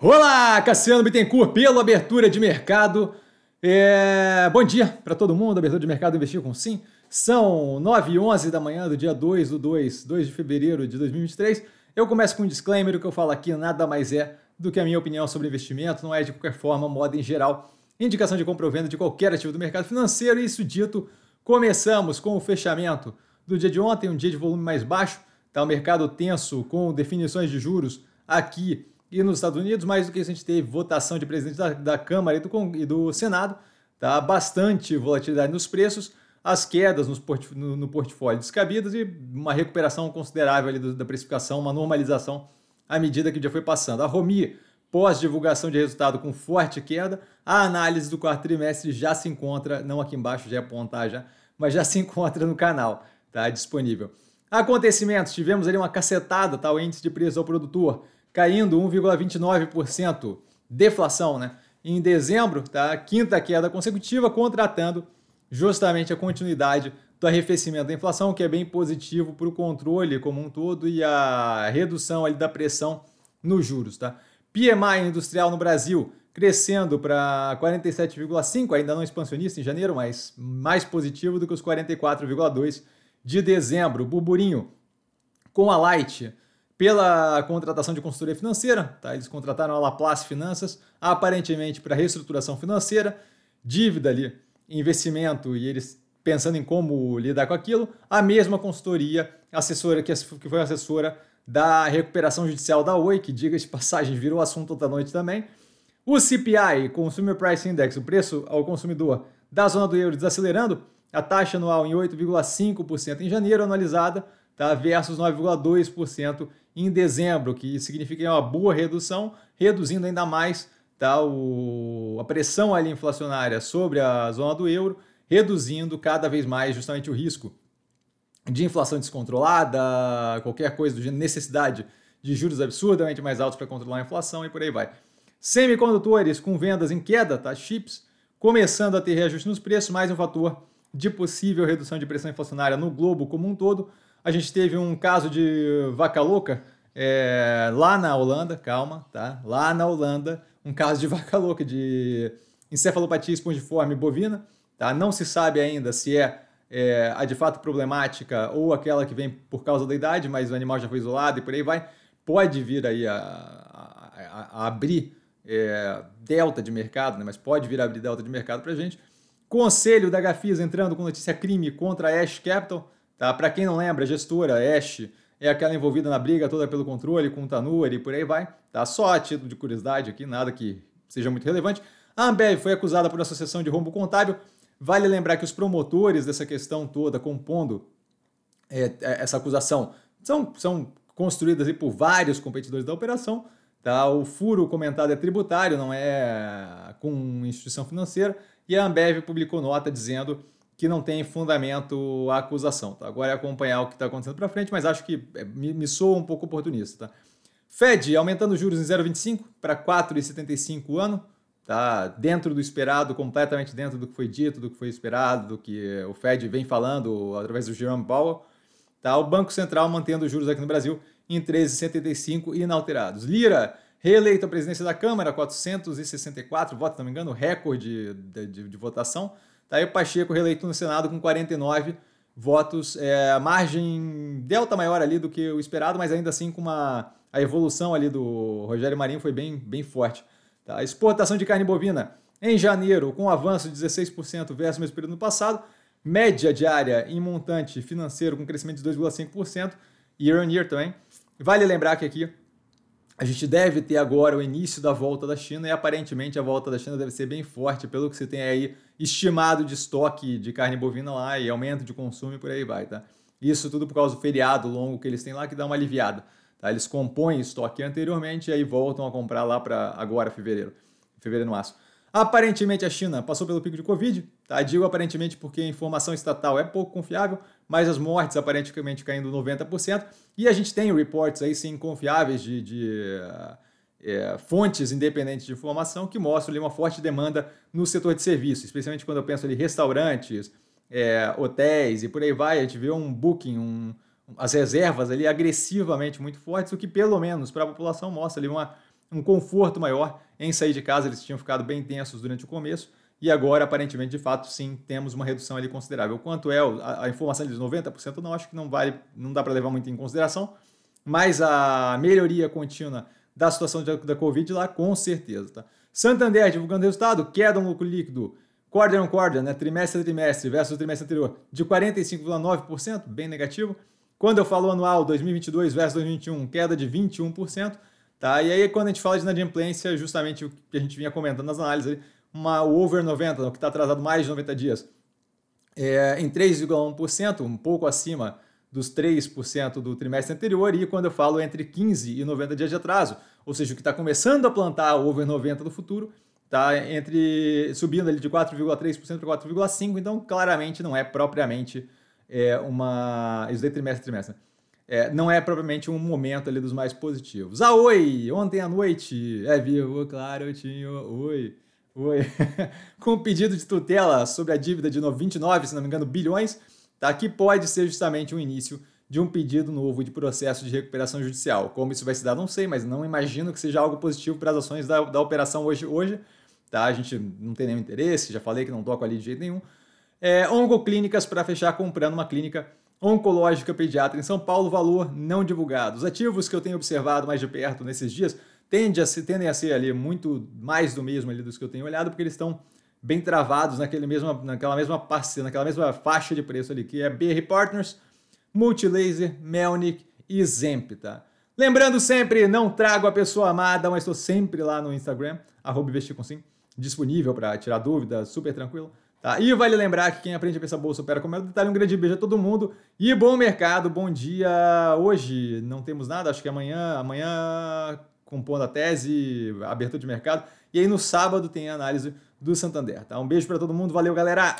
Olá, Cassiano Bittencourt, pela abertura de mercado. É... Bom dia para todo mundo, abertura de mercado investir com sim. São 9 e 11 da manhã do dia 2 do 2, 2 de fevereiro de 2023. Eu começo com um disclaimer, o que eu falo aqui nada mais é do que a minha opinião sobre investimento, não é de qualquer forma, moda em geral, indicação de compra ou venda de qualquer ativo do mercado financeiro. Isso dito, começamos com o fechamento do dia de ontem, um dia de volume mais baixo, tá o mercado tenso com definições de juros aqui e nos Estados Unidos, mais do que isso, a gente teve votação de presidente da, da Câmara e do, e do Senado, tá? bastante volatilidade nos preços, as quedas nos portif no, no, portfólio descabidas e uma recuperação considerável ali do, da precificação, uma normalização à medida que o dia foi passando. A Romi, pós-divulgação de resultado com forte queda, a análise do quarto trimestre já se encontra, não aqui embaixo, já é apontar já, mas já se encontra no canal, tá disponível. Acontecimentos, tivemos ali uma cacetada, tá? o índice de preço ao produtor, caindo 1,29%, deflação, né? Em dezembro, tá? Quinta queda consecutiva, contratando justamente a continuidade do arrefecimento da inflação, que é bem positivo para o controle como um todo e a redução ali da pressão nos juros, tá? PMI industrial no Brasil crescendo para 47,5, ainda não expansionista em janeiro, mas mais positivo do que os 44,2 de dezembro. Burburinho com a Light pela contratação de consultoria financeira. Tá? Eles contrataram a Laplace Finanças, aparentemente para reestruturação financeira, dívida ali, investimento e eles pensando em como lidar com aquilo. A mesma consultoria, assessora que foi assessora da recuperação judicial da Oi, que diga de passagem virou assunto da noite também. O CPI, Consumer Price Index, o preço ao consumidor da zona do euro desacelerando, a taxa anual em 8,5% em janeiro, anualizada, tá, versus 9,2% em dezembro, que significa uma boa redução, reduzindo ainda mais tá, o, a pressão ali inflacionária sobre a zona do euro, reduzindo cada vez mais justamente o risco de inflação descontrolada, qualquer coisa gênero, necessidade de juros absurdamente mais altos para controlar a inflação e por aí vai. Semicondutores com vendas em queda, tá? Chips começando a ter reajuste nos preços, mais um fator de possível redução de pressão inflacionária no globo como um todo, a gente teve um caso de vaca louca é, lá na Holanda, calma, tá? Lá na Holanda, um caso de vaca louca de encefalopatia espongiforme bovina, tá? Não se sabe ainda se é, é, a de fato problemática ou aquela que vem por causa da idade, mas o animal já foi isolado e por aí vai. Pode vir aí a, a, a abrir é, delta de mercado, né? mas pode vir a abrir delta de mercado para gente. Conselho da Gafisa entrando com notícia crime contra a Ash Capital. Tá? Para quem não lembra, a gestora Ash é aquela envolvida na briga toda pelo controle com o Tanur e por aí vai. Tá? Só a título de curiosidade aqui, nada que seja muito relevante. A Ambev foi acusada por associação de rombo contábil. Vale lembrar que os promotores dessa questão toda, compondo é, é essa acusação, são, são construídas por vários competidores da operação. Tá? O furo comentado é tributário, não é com instituição financeira. E a Ambev publicou nota dizendo que não tem fundamento a acusação. Tá? Agora é acompanhar o que está acontecendo para frente, mas acho que é, me, me soa um pouco oportunista. Tá? Fed aumentando os juros em 0,25 para 4,75 o ano, tá? dentro do esperado, completamente dentro do que foi dito, do que foi esperado, do que o Fed vem falando através do Jerome Powell. Tá? O Banco Central mantendo os juros aqui no Brasil em 13,75 inalterados. Lira, reeleito à presidência da Câmara, 464 votos, se não me engano, recorde de, de, de votação. Tá aí o Pacheco reeleito no Senado com 49 votos, é, margem delta maior ali do que o esperado, mas ainda assim com uma a evolução ali do Rogério Marinho foi bem, bem forte. Tá? Exportação de carne bovina em janeiro, com um avanço de 16% versus o mesmo período no passado, média diária em montante financeiro com crescimento de 2,5%, year on year também. Vale lembrar que aqui a gente deve ter agora o início da volta da China e aparentemente a volta da China deve ser bem forte, pelo que você tem aí estimado de estoque de carne bovina lá e aumento de consumo e por aí vai, tá? Isso tudo por causa do feriado longo que eles têm lá que dá uma aliviada. Tá? Eles compõem estoque anteriormente e aí voltam a comprar lá para agora, fevereiro, fevereiro, março. Aparentemente a China passou pelo pico de Covid, tá? Digo aparentemente porque a informação estatal é pouco confiável, mas as mortes aparentemente caindo 90%, e a gente tem reports aí sim confiáveis de, de é, fontes independentes de informação que mostram ali uma forte demanda no setor de serviços, especialmente quando eu penso ali restaurantes, é, hotéis e por aí vai, a gente vê um booking, um, as reservas ali agressivamente muito fortes, o que pelo menos para a população mostra ali uma um conforto maior em sair de casa, eles tinham ficado bem tensos durante o começo, e agora, aparentemente, de fato, sim, temos uma redução ali considerável. Quanto é a, a informação de 90%, não acho que não vale, não dá para levar muito em consideração, mas a melhoria contínua da situação da, da Covid lá, com certeza. Tá? Santander divulgando resultado, queda no lucro líquido, quarter on quarter, né, trimestre a trimestre versus o trimestre anterior, de 45,9%, bem negativo. Quando eu falo anual, 2022 versus 2021, queda de 21%. Tá? E aí, quando a gente fala de inadimplência, justamente o que a gente vinha comentando nas análises, uma, over 90, o que está atrasado mais de 90 dias, é, em 3,1%, um pouco acima dos 3% do trimestre anterior, e quando eu falo entre 15 e 90 dias de atraso, ou seja, o que está começando a plantar o over 90 do futuro, está entre subindo ali de 4,3% para 4,5%, então claramente não é propriamente é, uma. Isso daí trimestre trimestre. É, não é propriamente um momento ali dos mais positivos. Ah, oi! Ontem à noite, é vivo, claro, eu tinha. Oi! Oi! Com o pedido de tutela sobre a dívida de 29, se não me engano, bilhões, tá? que pode ser justamente o início de um pedido novo de processo de recuperação judicial. Como isso vai se dar, não sei, mas não imagino que seja algo positivo para as ações da, da operação hoje, hoje. Tá? A gente não tem nenhum interesse, já falei que não toco ali de jeito nenhum. É, Oncoclínicas para fechar comprando uma clínica oncológica pediatra em São Paulo, valor não divulgado. Os ativos que eu tenho observado mais de perto nesses dias tendem a ser, tendem a ser ali muito mais do mesmo ali dos que eu tenho olhado, porque eles estão bem travados naquele mesmo, naquela mesma parceira, naquela mesma faixa de preço ali, que é BR Partners, Multilaser, Melnick e Zemp, tá? Lembrando sempre, não trago a pessoa amada, mas estou sempre lá no Instagram, arroba disponível para tirar dúvidas, super tranquilo. Tá? E vale lembrar que quem aprende a pensar bolsa opera com o detalhe. Um grande beijo a todo mundo e bom mercado, bom dia. Hoje não temos nada, acho que amanhã, amanhã compondo a tese, abertura de mercado. E aí no sábado tem a análise do Santander. Tá? Um beijo para todo mundo, valeu galera!